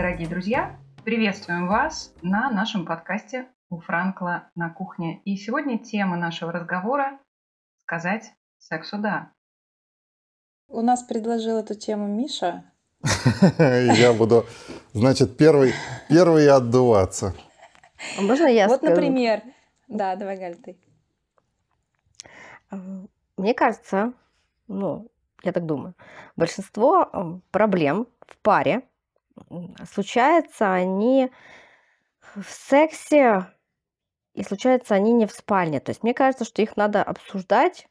Дорогие друзья! Приветствуем вас на нашем подкасте у Франкла на кухне. И сегодня тема нашего разговора – сказать сексу «да». У нас предложил эту тему Миша. Я буду, значит, первый, первый отдуваться. Можно я Вот, например. Да, давай, Галь, ты. Мне кажется, ну, я так думаю, большинство проблем в паре случаются они в сексе, и случаются они не в спальне. То есть мне кажется, что их надо обсуждать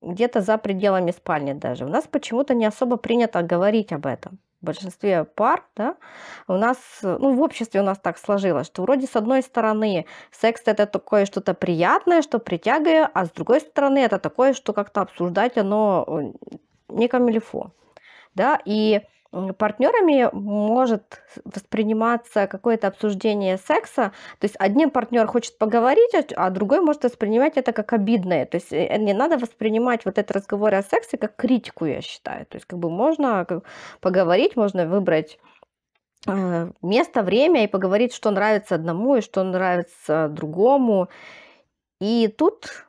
где-то за пределами спальни даже. У нас почему-то не особо принято говорить об этом. В большинстве пар, да, у нас, ну, в обществе у нас так сложилось, что вроде с одной стороны секс это такое что-то приятное, что притягивает, а с другой стороны это такое, что как-то обсуждать оно э, не камильфо. Да, и партнерами может восприниматься какое-то обсуждение секса. То есть один партнер хочет поговорить, а- а другой может воспринимать это как обидное. То есть э, не надо воспринимать вот этот разговор о сексе как критику, я считаю. То есть как бы можно поговорить, можно выбрать э, место, время и поговорить, что нравится одному и что нравится другому. И тут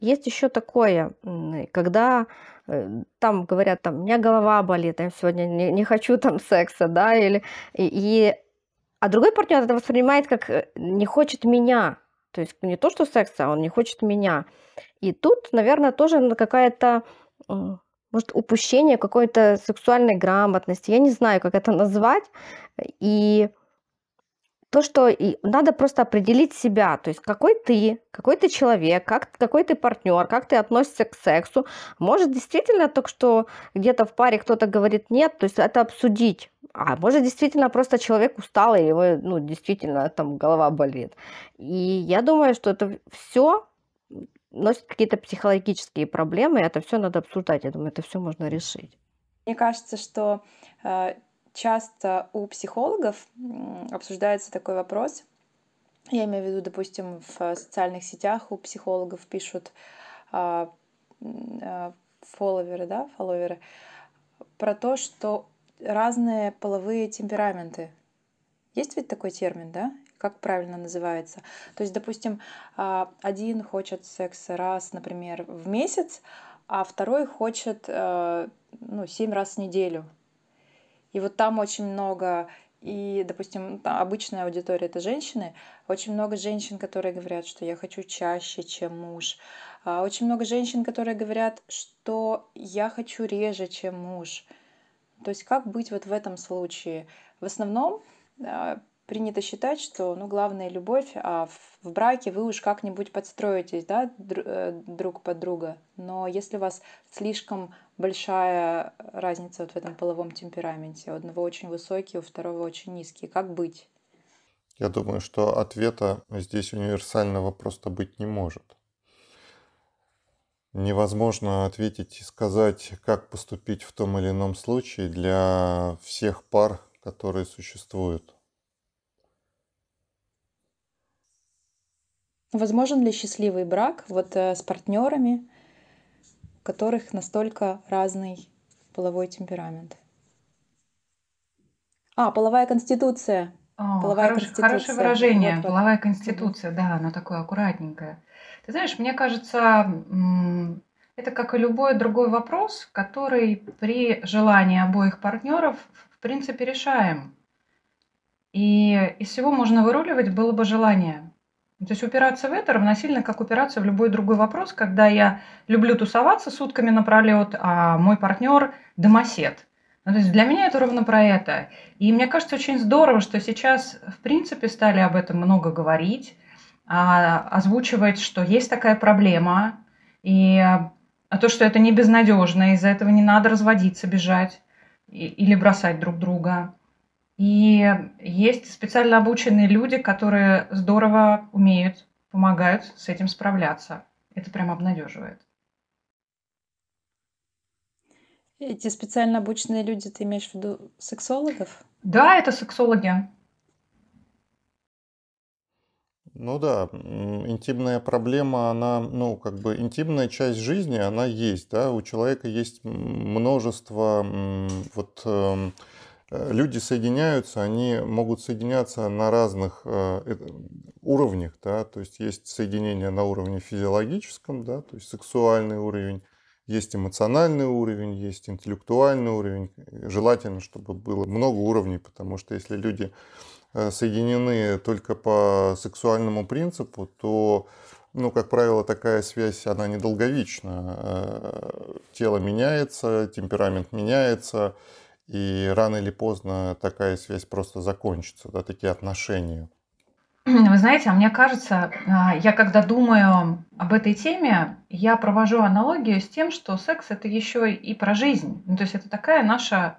есть еще такое, когда э, там говорят, там, у меня голова болит, я сегодня не, не хочу там секса, да, или, и, и- а другой партнер это воспринимает как э, не хочет меня, то есть не то, что секса, а он не хочет меня. И тут, наверное, тоже какая-то, может, упущение какой-то сексуальной грамотности, я не знаю, как это назвать, и то, что и надо просто определить себя, то есть какой ты, какой ты человек, как, какой ты партнер, как ты относишься к сексу. Может, действительно только что где-то в паре кто-то говорит нет, то есть это обсудить. А может, действительно просто человек устал, и его, ну, действительно там голова болит. И я думаю, что это все носит какие-то психологические проблемы, и это все надо обсуждать. Я думаю, это все можно решить. Мне кажется, что э, часто у психологов обсуждается такой вопрос. Я имею в виду, допустим, в социальных сетях у психологов пишут а, а, фолловеры, да, фолловеры, про то, что разные половые темпераменты. Есть ведь такой термин, да? Как правильно называется? То есть, допустим, а, один хочет секса раз, например, в месяц, а второй хочет э, ну, семь раз в неделю. И вот там очень много, и, допустим, обычная аудитория это женщины, очень много женщин, которые говорят, что я хочу чаще, чем муж. А, Очень много женщин, которые говорят, что я хочу реже, чем муж. То есть как быть вот в этом случае? В основном а, принято считать, что ну, главное любовь, а в браке вы уж как-нибудь подстроитесь да, э, друг под друга. Но если у вас слишком большая разница вот в этом половом темпераменте, у одного очень высокий, у второго очень низкий, как быть? Я думаю, что ответа здесь универсального просто быть не может. Невозможно ответить и сказать, как поступить в том или ином случае для всех пар, которые существуют. Возможен ли счастливый брак вот э, с партнерами, у которых настолько разный половой темперамент? А, половая конституция. О, Половая хорош- конституция. хорошее выражение, Вот-вот. половая конституция, да, оно такое аккуратненькое. Ты знаешь, мне кажется, это как и любой другой вопрос, который при желании обоих партнеров, в принципе, решаем. И из всего можно выруливать было бы желание. То есть упираться в это равносильно, как упираться в любой другой вопрос, когда я люблю тусоваться сутками напролет, а мой партнер домосед. Ну, то есть для меня это ровно про это. И мне кажется очень здорово, что сейчас, в принципе, стали об этом много говорить, а, озвучивать, что есть такая проблема, и а, то, что это не безнадежно, из-за этого не надо разводиться, бежать или бросать друг друга. И есть специально обученные люди, которые здорово умеют, помогают с этим справляться. Это прям обнадеживает. Эти специально обученные люди, ты имеешь в виду сексологов? Да, это сексологи. Ну да, интимная проблема, она, ну, как бы интимная часть жизни, она есть, да, у человека есть множество вот эм, люди соединяются, они могут соединяться на разных э, уровнях, да, то есть есть соединение на уровне физиологическом, да, то есть сексуальный уровень, есть эмоциональный уровень, есть интеллектуальный уровень. Желательно, чтобы было много уровней, потому что если люди э, соединены только по сексуальному принципу, то, ну, как правило, такая связь, она недолговечна. Э, тело меняется, темперамент меняется, и рано или поздно такая связь просто закончится, да, такие отношения. Вы знаете, а мне кажется, а, я когда думаю об этой теме, я провожу аналогию с тем, что секс это еще и про жизнь. Ну, то есть это такая наша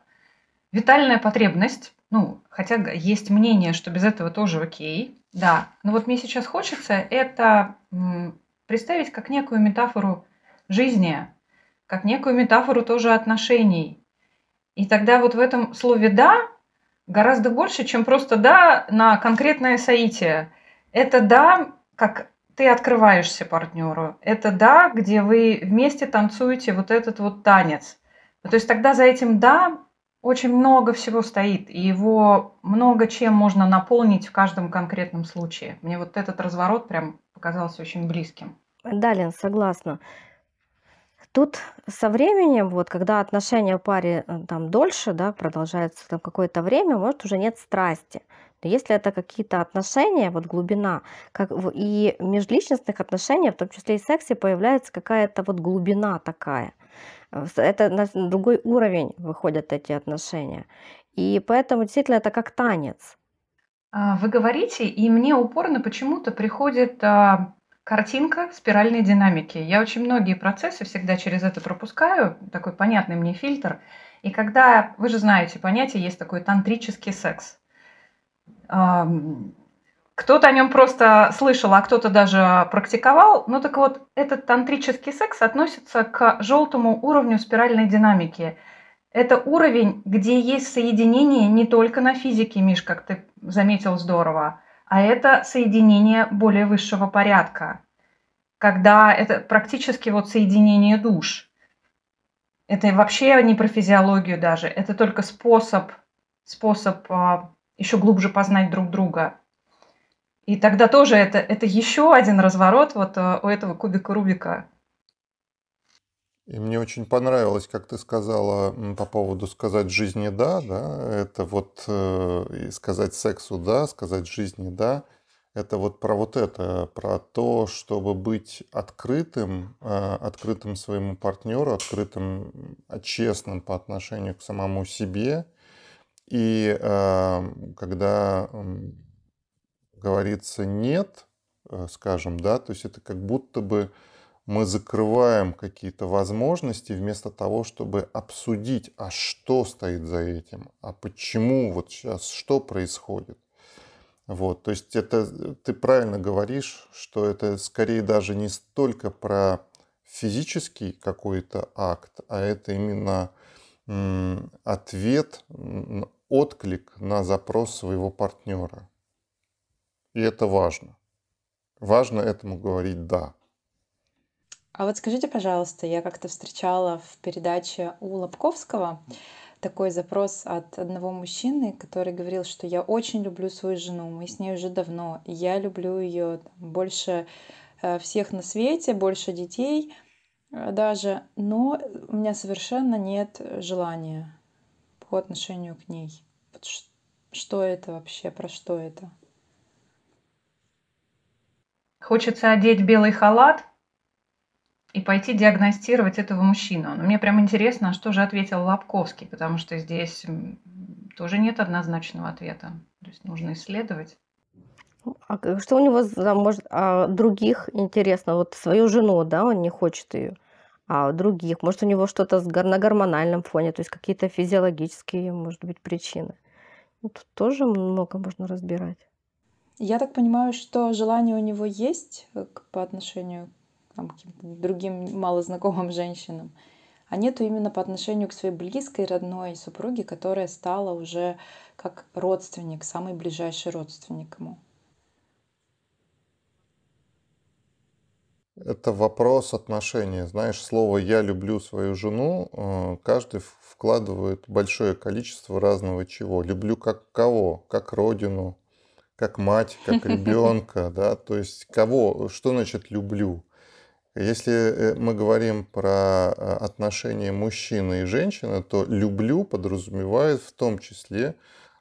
витальная потребность. Ну, хотя есть мнение, что без этого тоже окей, да. Но вот мне сейчас хочется это представить как некую метафору жизни, как некую метафору тоже отношений. И тогда вот в этом слове «да» гораздо больше, чем просто «да» на конкретное соитие. Это «да», как ты открываешься партнеру. Это «да», где вы вместе танцуете вот этот вот танец. То есть тогда за этим «да» очень много всего стоит, и его много чем можно наполнить в каждом конкретном случае. Мне вот этот разворот прям показался очень близким. Да, Лен, согласна. Тут со временем, вот когда отношения паре э, там дольше, да, продолжаются там какое-то время, может уже нет страсти. Но если это какие-то отношения, вот глубина, как и межличностных отношений, в том числе и сексе, появляется какая-то вот глубина такая. Э, это на другой уровень выходят эти отношения. И поэтому действительно это как танец. А, вы говорите, и мне упорно почему-то приходит а, Картинка спиральной динамики. Я очень многие процессы всегда через это пропускаю, такой понятный мне фильтр. И когда, вы же знаете, понятие есть такой тантрический секс. Кто-то о нем просто слышал, а кто-то даже практиковал. Ну так вот, этот тантрический секс относится к желтому уровню спиральной динамики. Это уровень, где есть соединение не только на физике, Миш, как ты заметил здорово, а это соединение более высшего порядка, когда это практически вот соединение душ. Это вообще не про физиологию даже, это только способ, способ а, еще глубже познать друг друга. И тогда тоже это, это еще один разворот вот а, у этого кубика Рубика. И мне очень понравилось, как ты сказала по поводу сказать жизни да, да, это вот э, сказать сексу да, сказать жизни да, это вот про вот это, про то, чтобы быть открытым, э, открытым своему партнеру, открытым, честным по отношению к самому себе. И э, когда говорится нет, э, скажем, да, то есть это как будто бы мы закрываем какие-то возможности вместо того, чтобы обсудить, а что стоит за этим, а почему вот сейчас, что происходит. Вот, то есть это ты правильно говоришь, что это скорее даже не столько про физический какой-то акт, а это именно ответ, отклик на запрос своего партнера. И это важно. Важно этому говорить «да». А вот скажите, пожалуйста, я как-то встречала в передаче у Лобковского такой запрос от одного мужчины, который говорил, что я очень люблю свою жену, мы с ней уже давно, я люблю ее больше э, всех на свете, больше детей э, даже, но у меня совершенно нет желания по отношению к ней. Что это вообще, про что это? Хочется одеть белый халат и пойти диагностировать этого мужчину. Но мне прям интересно, а что же ответил Лобковский, потому что здесь тоже нет однозначного ответа. То есть нужно исследовать. А что у него за, может, а других интересно? Вот свою жену, да, он не хочет ее, а других. Может, у него что-то на гормональном фоне, то есть какие-то физиологические, может быть, причины. Ну, тут тоже много можно разбирать. Я так понимаю, что желание у него есть э, по отношению там, другим малознакомым женщинам, а нету именно по отношению к своей близкой родной супруге, которая стала уже как родственник, самый ближайший родственник ему. Это вопрос отношения. Знаешь, слово «я люблю свою жену» э, каждый вкладывает большое количество разного чего. Люблю как кого? Как родину, как мать, как ребенка, да, то есть кого, что значит люблю? Если э, мы говорим про э, отношения мужчины и женщины, то люблю подразумевает в том числе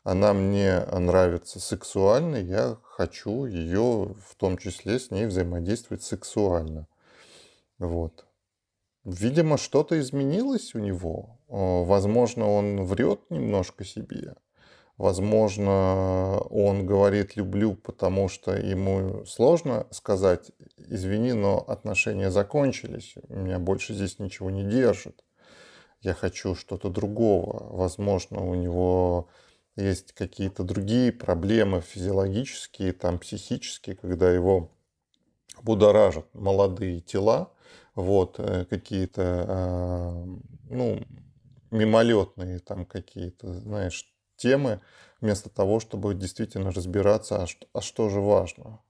она мне нравится сексуально, я хочу ее в том числе с ней взаимодействовать сексуально. Вот. Видимо, что-то изменилось у него. Э, возможно, он врет немножко себе. Возможно, он говорит «люблю», потому что ему сложно сказать «извини, но отношения закончились, меня больше здесь ничего не держит, я хочу что-то другого». Возможно, у него есть какие-то другие проблемы физиологические, там психические, когда его будоражат молодые тела, вот, э, какие-то, а, ну, мимолетные там какие-то, знаешь, темы, вместо того, чтобы действительно разбираться, а что, а что же важно.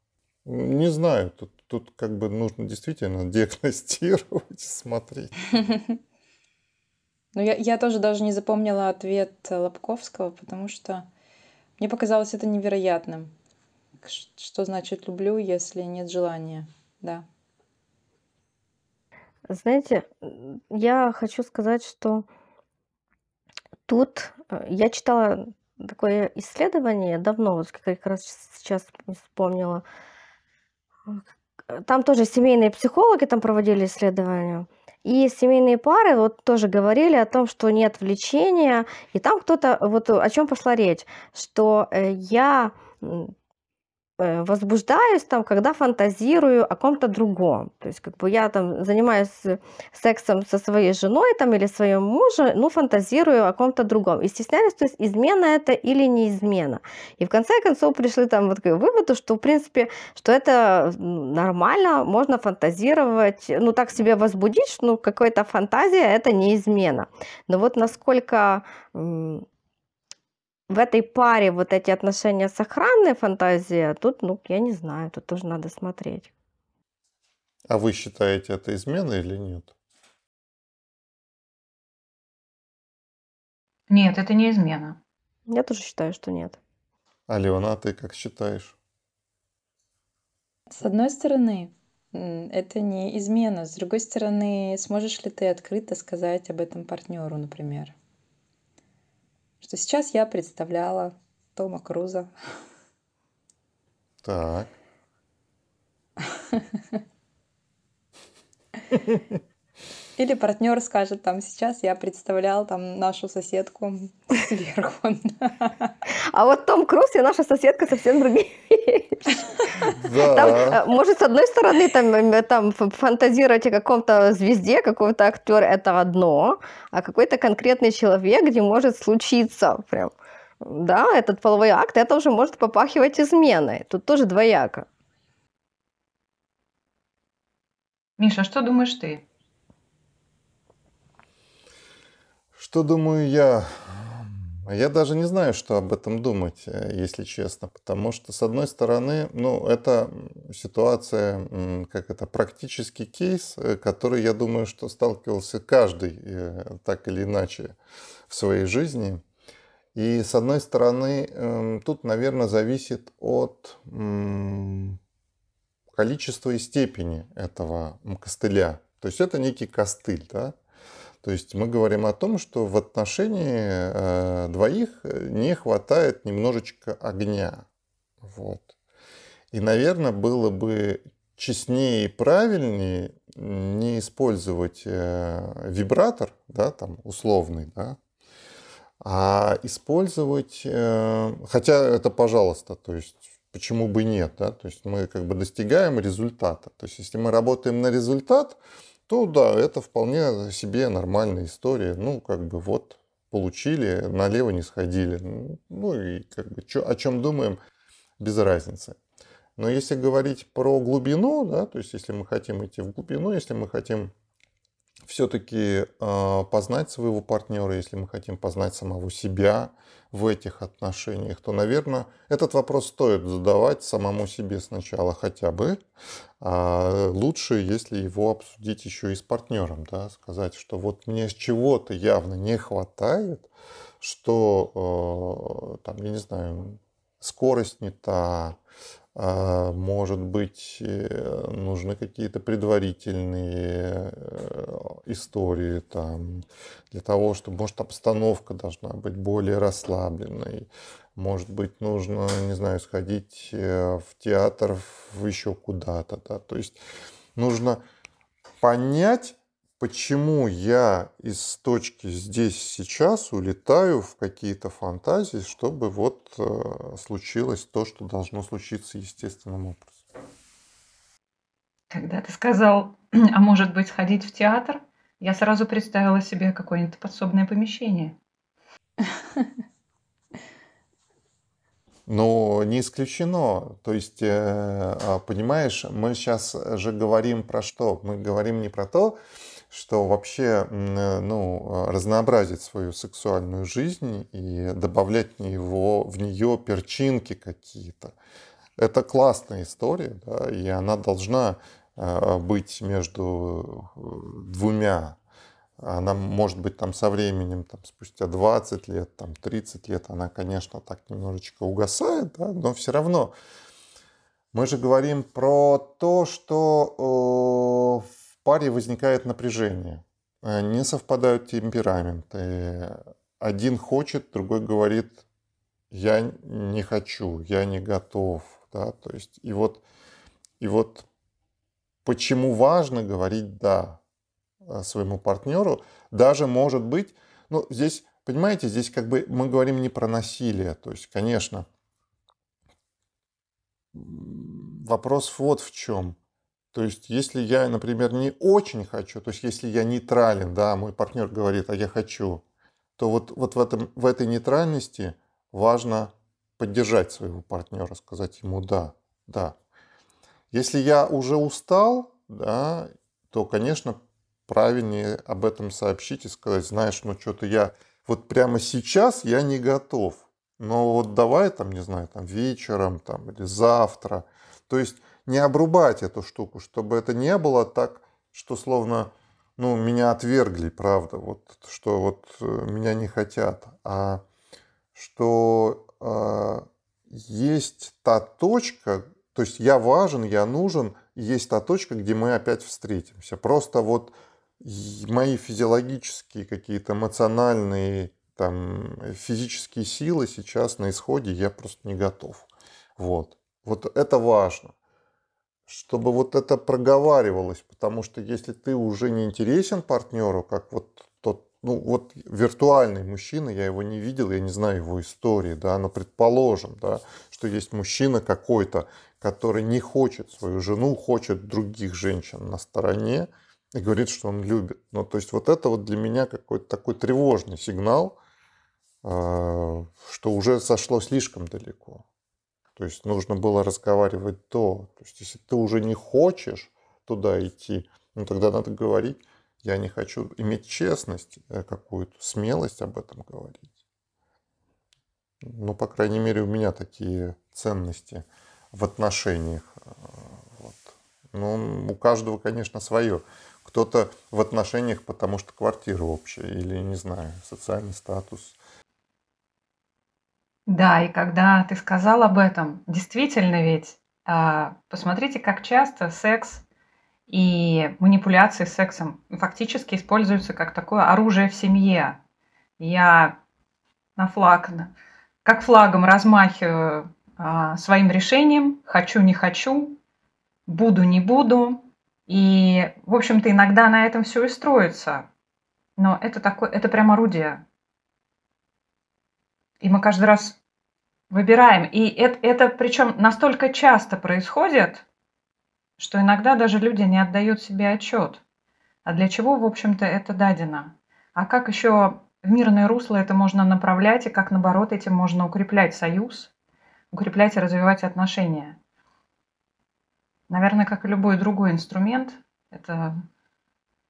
Не знаю, тут, тут как бы нужно действительно диагностировать, смотреть. Ну, я, я тоже даже не запомнила ответ Лобковского, потому что мне показалось это невероятным. Что значит люблю, если нет желания? Да. Знаете, я хочу сказать, что тут э, я читала такое исследование давно, вот как раз сейчас вспомнила. Там тоже семейные психологи там проводили исследования. И семейные пары вот тоже говорили о том, что нет влечения. И там кто-то, вот о чем пошла речь, что э, я Э, возбуждаюсь там, когда фантазирую о ком-то другом. То есть как бы я там занимаюсь сексом со своей женой там или своим мужем, ну фантазирую о ком-то другом. И стесняюсь, то есть измена это или не измена. И в конце концов пришли там вот к выводу, что в принципе, что это нормально, можно фантазировать, ну так себе возбудить, ну какая-то фантазия это не измена. Но вот насколько в этой паре вот эти отношения сохранные фантазии, а тут, ну, я не знаю, тут тоже надо смотреть. А вы считаете это изменой или нет? Нет, это не измена. Я тоже считаю, что нет. Алена, а ты как считаешь? С одной стороны, это не измена. С другой стороны, сможешь ли ты открыто сказать об этом партнеру, например? Что сейчас я представляла Тома Круза. Так. Или партнер скажет, там, сейчас я представлял там нашу соседку сверху. А вот Том Круз и наша соседка совсем другие да. Там, э, может, с одной стороны, там, э, там фантазировать о каком-то звезде, какого-то актера, это одно, а какой-то конкретный человек, где может случиться прям, да, этот половой акт, это уже может попахивать изменой. Тут тоже двояко. Миша, что думаешь ты? Что думаю я? Я даже не знаю, что об этом думать, э, если честно, потому что, с одной стороны, ну, это ситуация, как это, практический кейс, э, который, я думаю, что сталкивался каждый э, так или иначе в своей жизни. И, с одной стороны, эм, тут, наверное, зависит от количества и степени этого костыля. То есть это некий костыль, да? То есть мы говорим о том, что в отношении э, двоих э, не хватает немножечко огня. Вот. И, наверное, было бы честнее и правильнее не использовать э, вибратор, да, там условный, да, а использовать, хотя это пожалуйста, то есть почему бы нет, да, то есть мы как бы достигаем результата. То есть если мы работаем на результат, то да, это вполне себе нормальная история. Ну, как бы вот, получили, налево не сходили. Ну и как бы чё, о чем думаем, без разницы. Но если говорить про глубину, да, то есть если мы хотим идти в глубину, если мы хотим все-таки э, познать своего партнера, если мы хотим познать самого себя в этих отношениях, то, наверное, этот вопрос стоит задавать самому себе сначала хотя бы. А лучше, если его обсудить еще и с партнером, да, сказать, что вот мне чего-то явно не хватает, что, э, там, я не знаю, скорость не та, а, может быть, э, нужны какие-то предварительные э, истории там, для того, чтобы, может, обстановка должна быть более расслабленной. Может быть, нужно, не знаю, сходить э, в театр, в еще куда-то. Да? То есть нужно понять, почему я из точки здесь сейчас улетаю в какие-то фантазии, чтобы вот э, случилось то, что должно случиться естественным образом. Когда ты сказал, а может быть сходить в театр, я сразу представила себе какое-нибудь подсобное помещение. Но не исключено. То есть, э, а, понимаешь, мы сейчас же говорим про что? Мы говорим не про то, что вообще э, ну, разнообразить свою сексуальную жизнь и добавлять в, него, в нее перчинки какие-то. Это классная история, да, и она должна э, быть между э, двумя. Она может быть там со временем, там, спустя 20 лет, там, 30 лет, она, конечно, так немножечко угасает, да, но все равно мы же говорим про то, что паре возникает напряжение, э, не совпадают темпераменты. Один хочет, другой говорит, я не хочу, я не готов. Да? То есть, и вот, и вот почему важно говорить «да» своему партнеру, даже может быть, ну, здесь, понимаете, здесь как бы мы говорим не про насилие, то есть, конечно, вопрос вот в чем – то есть, если я, например, не очень хочу, то есть, если я нейтрален, да, мой партнер говорит, а я хочу, то вот, вот в, этом, в этой нейтральности важно поддержать своего партнера, сказать ему да, да. Если я уже устал, да, то, конечно, правильнее об этом сообщить и сказать, знаешь, ну что-то я вот прямо сейчас я не готов, но вот давай там, не знаю, там вечером там или завтра. То есть не обрубать эту штуку, чтобы это не было так, что словно ну, меня отвергли, правда, вот, что вот э, меня не хотят, а что э, есть та точка, то есть я важен, я нужен, есть та точка, где мы опять встретимся. Просто вот мои физиологические какие-то эмоциональные там физические силы сейчас на исходе я просто не готов. Вот. Вот это важно чтобы вот это проговаривалось, потому что если ты уже не интересен партнеру, как вот тот, ну вот виртуальный мужчина, я его не видел, я не знаю его истории, да, но предположим, да, что есть мужчина какой-то, который не хочет свою жену, хочет других женщин на стороне и говорит, что он любит. Ну, то есть вот это вот для меня какой-то такой тревожный сигнал, а, что уже сошло слишком далеко. То есть нужно было разговаривать то. То есть если ты уже не хочешь туда идти, ну тогда надо говорить, я не хочу иметь честность, э, какую-то смелость об этом говорить. Ну, по крайней мере, у меня такие ценности в отношениях. Э, вот. Ну, у каждого, конечно, свое. Кто-то в отношениях, потому что квартира общая, или, не знаю, социальный статус, да, и когда ты сказал об этом, действительно ведь, а, посмотрите, как часто секс и манипуляции сексом фактически используются как такое оружие в семье. Я на флаг, как флагом размахиваю а, своим решением, хочу, не хочу, буду, не буду. И, в общем-то, иногда на этом все и строится. Но это такое, это прям орудие. И мы каждый раз выбираем. И это, это причем настолько часто происходит, что иногда даже люди не отдают себе отчет. А для чего, в общем-то, это дадено? А как еще в мирное русло это можно направлять, и как, наоборот, этим можно укреплять союз, укреплять и развивать отношения? Наверное, как и любой другой инструмент, это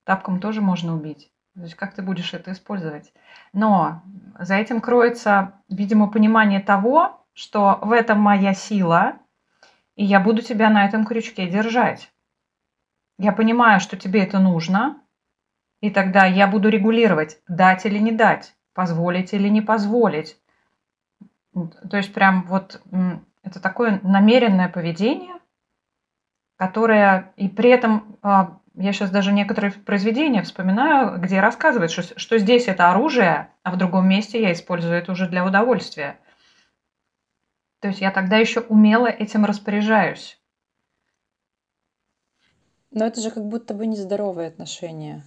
Тапком тоже можно убить. То есть как ты будешь это использовать? Но за этим кроется, видимо, понимание того, что в этом моя сила, и я буду тебя на этом крючке держать. Я понимаю, что тебе это нужно, и тогда я буду регулировать, дать или не дать, позволить или не позволить. То есть прям вот это такое намеренное поведение, которое и при этом а, я сейчас даже некоторые произведения вспоминаю, где рассказывают, что, что здесь это оружие, а в другом месте я использую это уже для удовольствия. То есть я тогда еще умело этим распоряжаюсь. Но это же как будто бы нездоровые отношения.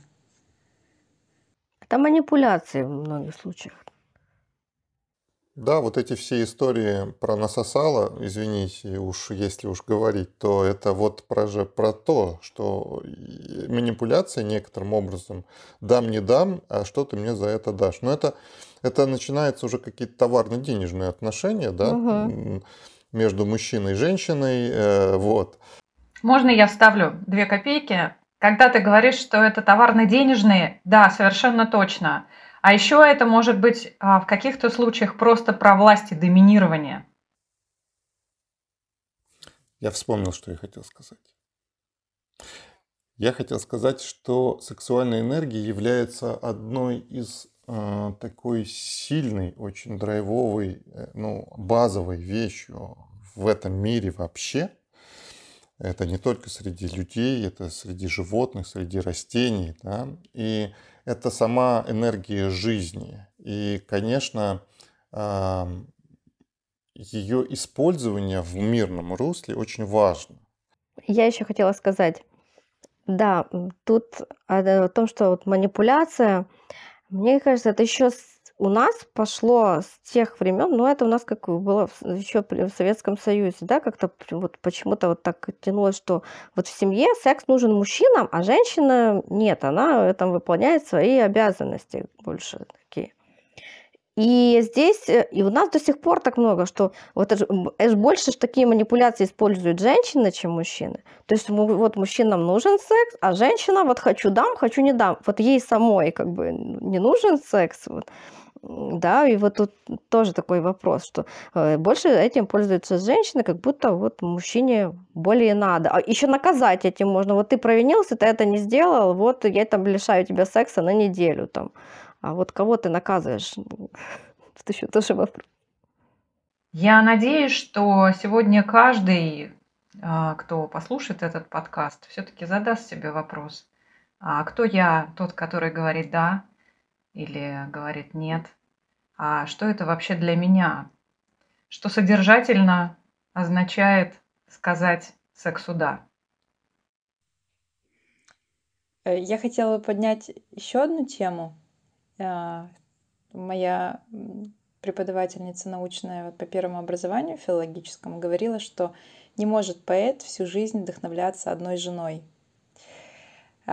Это манипуляции в многих случаях. Да, вот эти все истории про насосало, извините, уж если уж говорить, то это вот про, же, про то, что манипуляция некоторым образом дам, не дам, а что ты мне за это дашь. Но это, это начинается уже какие-то товарно-денежные отношения, да, угу. между мужчиной и женщиной, э, вот. Можно я вставлю две копейки? Когда ты говоришь, что это товарно-денежные, да, совершенно точно – а еще это может быть а, в каких-то случаях просто про власть и доминирование. Я вспомнил, что я хотел сказать. Я хотел сказать, что сексуальная энергия является одной из э, такой сильной, очень драйвовой, э, ну, базовой вещью в этом мире вообще. Это не только среди людей, это среди животных, среди растений. Да? И это сама энергия жизни. И, конечно, ее использование в мирном русле очень важно. Я еще хотела сказать, да, тут о том, что вот манипуляция, мне кажется, это еще у нас пошло с тех времен, ну это у нас как было еще в Советском Союзе, да, как-то вот почему-то вот так тянулось, что вот в семье секс нужен мужчинам, а женщина нет, она там выполняет свои обязанности больше такие. И здесь, э, и у нас до сих пор так много, что вот это, это больше такие манипуляции используют женщины, чем мужчины. То есть вот мужчинам нужен секс, а женщина вот хочу дам, хочу не дам. Вот ей самой как бы не нужен секс. Вот. Да, и вот тут тоже такой вопрос, что э, больше этим пользуются женщины, как будто вот мужчине более надо. А еще наказать этим можно. Вот ты провинился, ты это не сделал, вот я там лишаю тебя секса на неделю там. А вот кого ты наказываешь? Тут еще тоже вопрос. Я надеюсь, что сегодня каждый, а, кто послушает этот подкаст, все-таки задаст себе вопрос. А кто я, тот, который говорит «да», или говорит нет. А что это вообще для меня? Что содержательно означает сказать сексу «да». Э, я хотела поднять еще одну тему. А, моя преподавательница научная вот по первому образованию филологическому говорила, что не может поэт всю жизнь вдохновляться одной женой.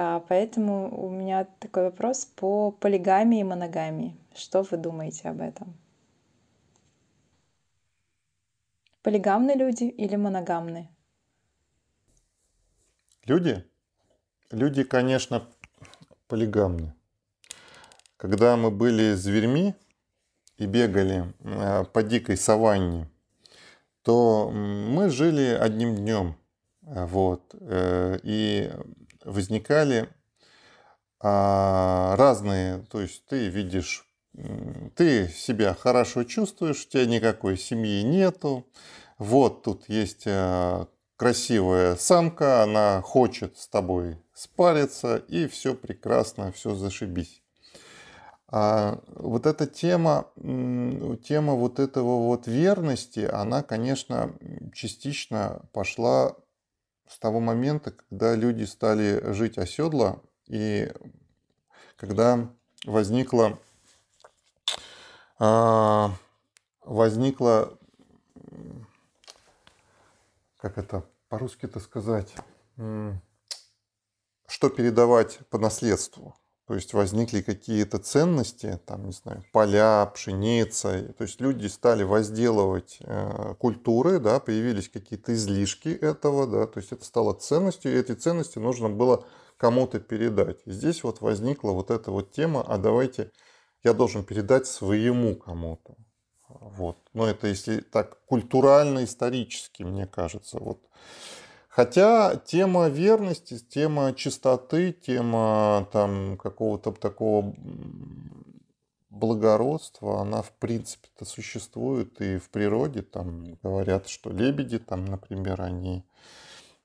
А, поэтому у меня такой вопрос по полигамии и моногамии. Что вы думаете об этом? Полигамны люди или моногамны? Люди? Люди, конечно, полигамны. Когда мы были зверьми и бегали а, по дикой саванне, то мы жили одним днем. Вот. Э, и возникали а, разные, то есть ты видишь, ты себя хорошо чувствуешь, у тебя никакой семьи нету, вот тут есть а, красивая самка, она хочет с тобой спариться, и все прекрасно, все зашибись. А вот эта тема, тема вот этого вот верности, она, конечно, частично пошла с того момента, когда люди стали жить оседло, и когда возникла, возникла, как это по-русски это сказать, что передавать по наследству. То есть возникли какие-то ценности, там, не знаю, поля, пшеница. То есть люди стали возделывать э, культуры, да, появились какие-то излишки этого, да, то есть это стало ценностью, и эти ценности нужно было кому-то передать. И здесь вот возникла вот эта вот тема, а давайте я должен передать своему кому-то. Вот. Но это если так культурально-исторически, мне кажется. Вот. Хотя тема верности, тема чистоты, тема там какого-то такого благородства, она в принципе-то существует и в природе. Там говорят, что лебеди, там, например, они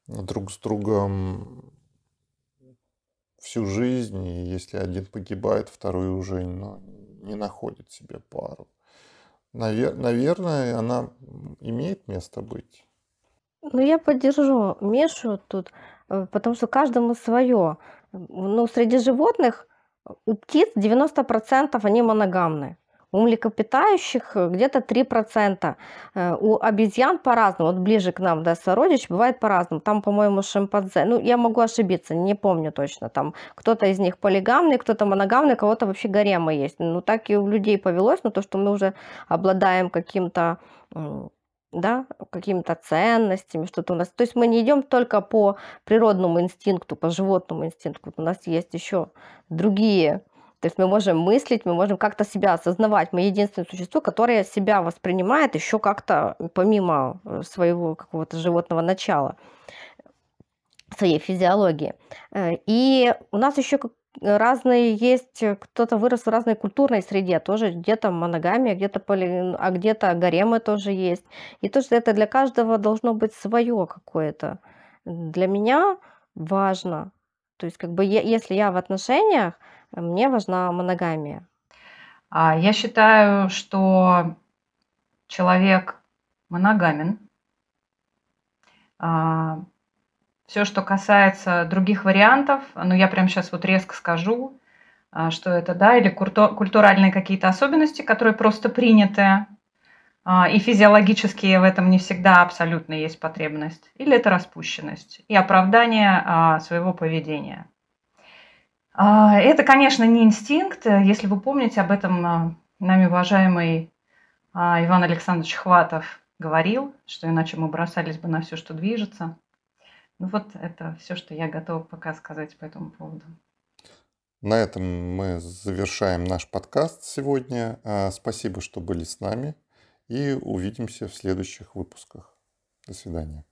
друг с другом всю жизнь, и если один погибает, второй уже ну, не находит себе пару. Навер- наверное, она имеет место быть. Ну, я поддержу Мишу тут, э, потому что каждому свое. Ну, среди животных у птиц 90% они моногамны. У млекопитающих э, где-то 3%. Э, у обезьян по-разному. Вот ближе к нам, да, сородич, бывает по-разному. Там, по-моему, шимпанзе. Ну, я могу ошибиться, не помню точно. Там кто-то из них полигамный, кто-то моногамный, кого-то вообще гарема есть. Ну, так и у людей повелось, но то, что мы уже обладаем каким-то да, какими-то ценностями, что-то у нас. То есть мы не идем только по природному инстинкту, по животному инстинкту. У нас есть еще другие. То есть мы можем мыслить, мы можем как-то себя осознавать. Мы единственное существо, которое себя воспринимает еще как-то помимо э, своего какого-то животного начала, своей физиологии. Э, и у нас еще разные есть, э, кто-то вырос в разной культурной среде, тоже где-то моногамия, где-то поли, а где-то гаремы тоже есть. И то, что это для каждого должно быть свое какое-то. Для меня важно. То есть, как бы, если я в отношениях, мне важна моногамия. А я считаю, что человек моногамен. Все, что касается других вариантов, ну я прямо сейчас вот резко скажу, а, что это, да, или культуральные какие-то особенности, которые просто приняты, а, и физиологические в этом не всегда абсолютно есть потребность, или это распущенность и оправдание а, своего поведения. Это, конечно, не инстинкт. Если вы помните, об этом нами уважаемый Иван Александрович Хватов говорил, что иначе мы бросались бы на все, что движется. Ну вот это все, что я готова пока сказать по этому поводу. На этом мы завершаем наш подкаст сегодня. А, спасибо, что были с нами. И увидимся в следующих выпусках. До свидания.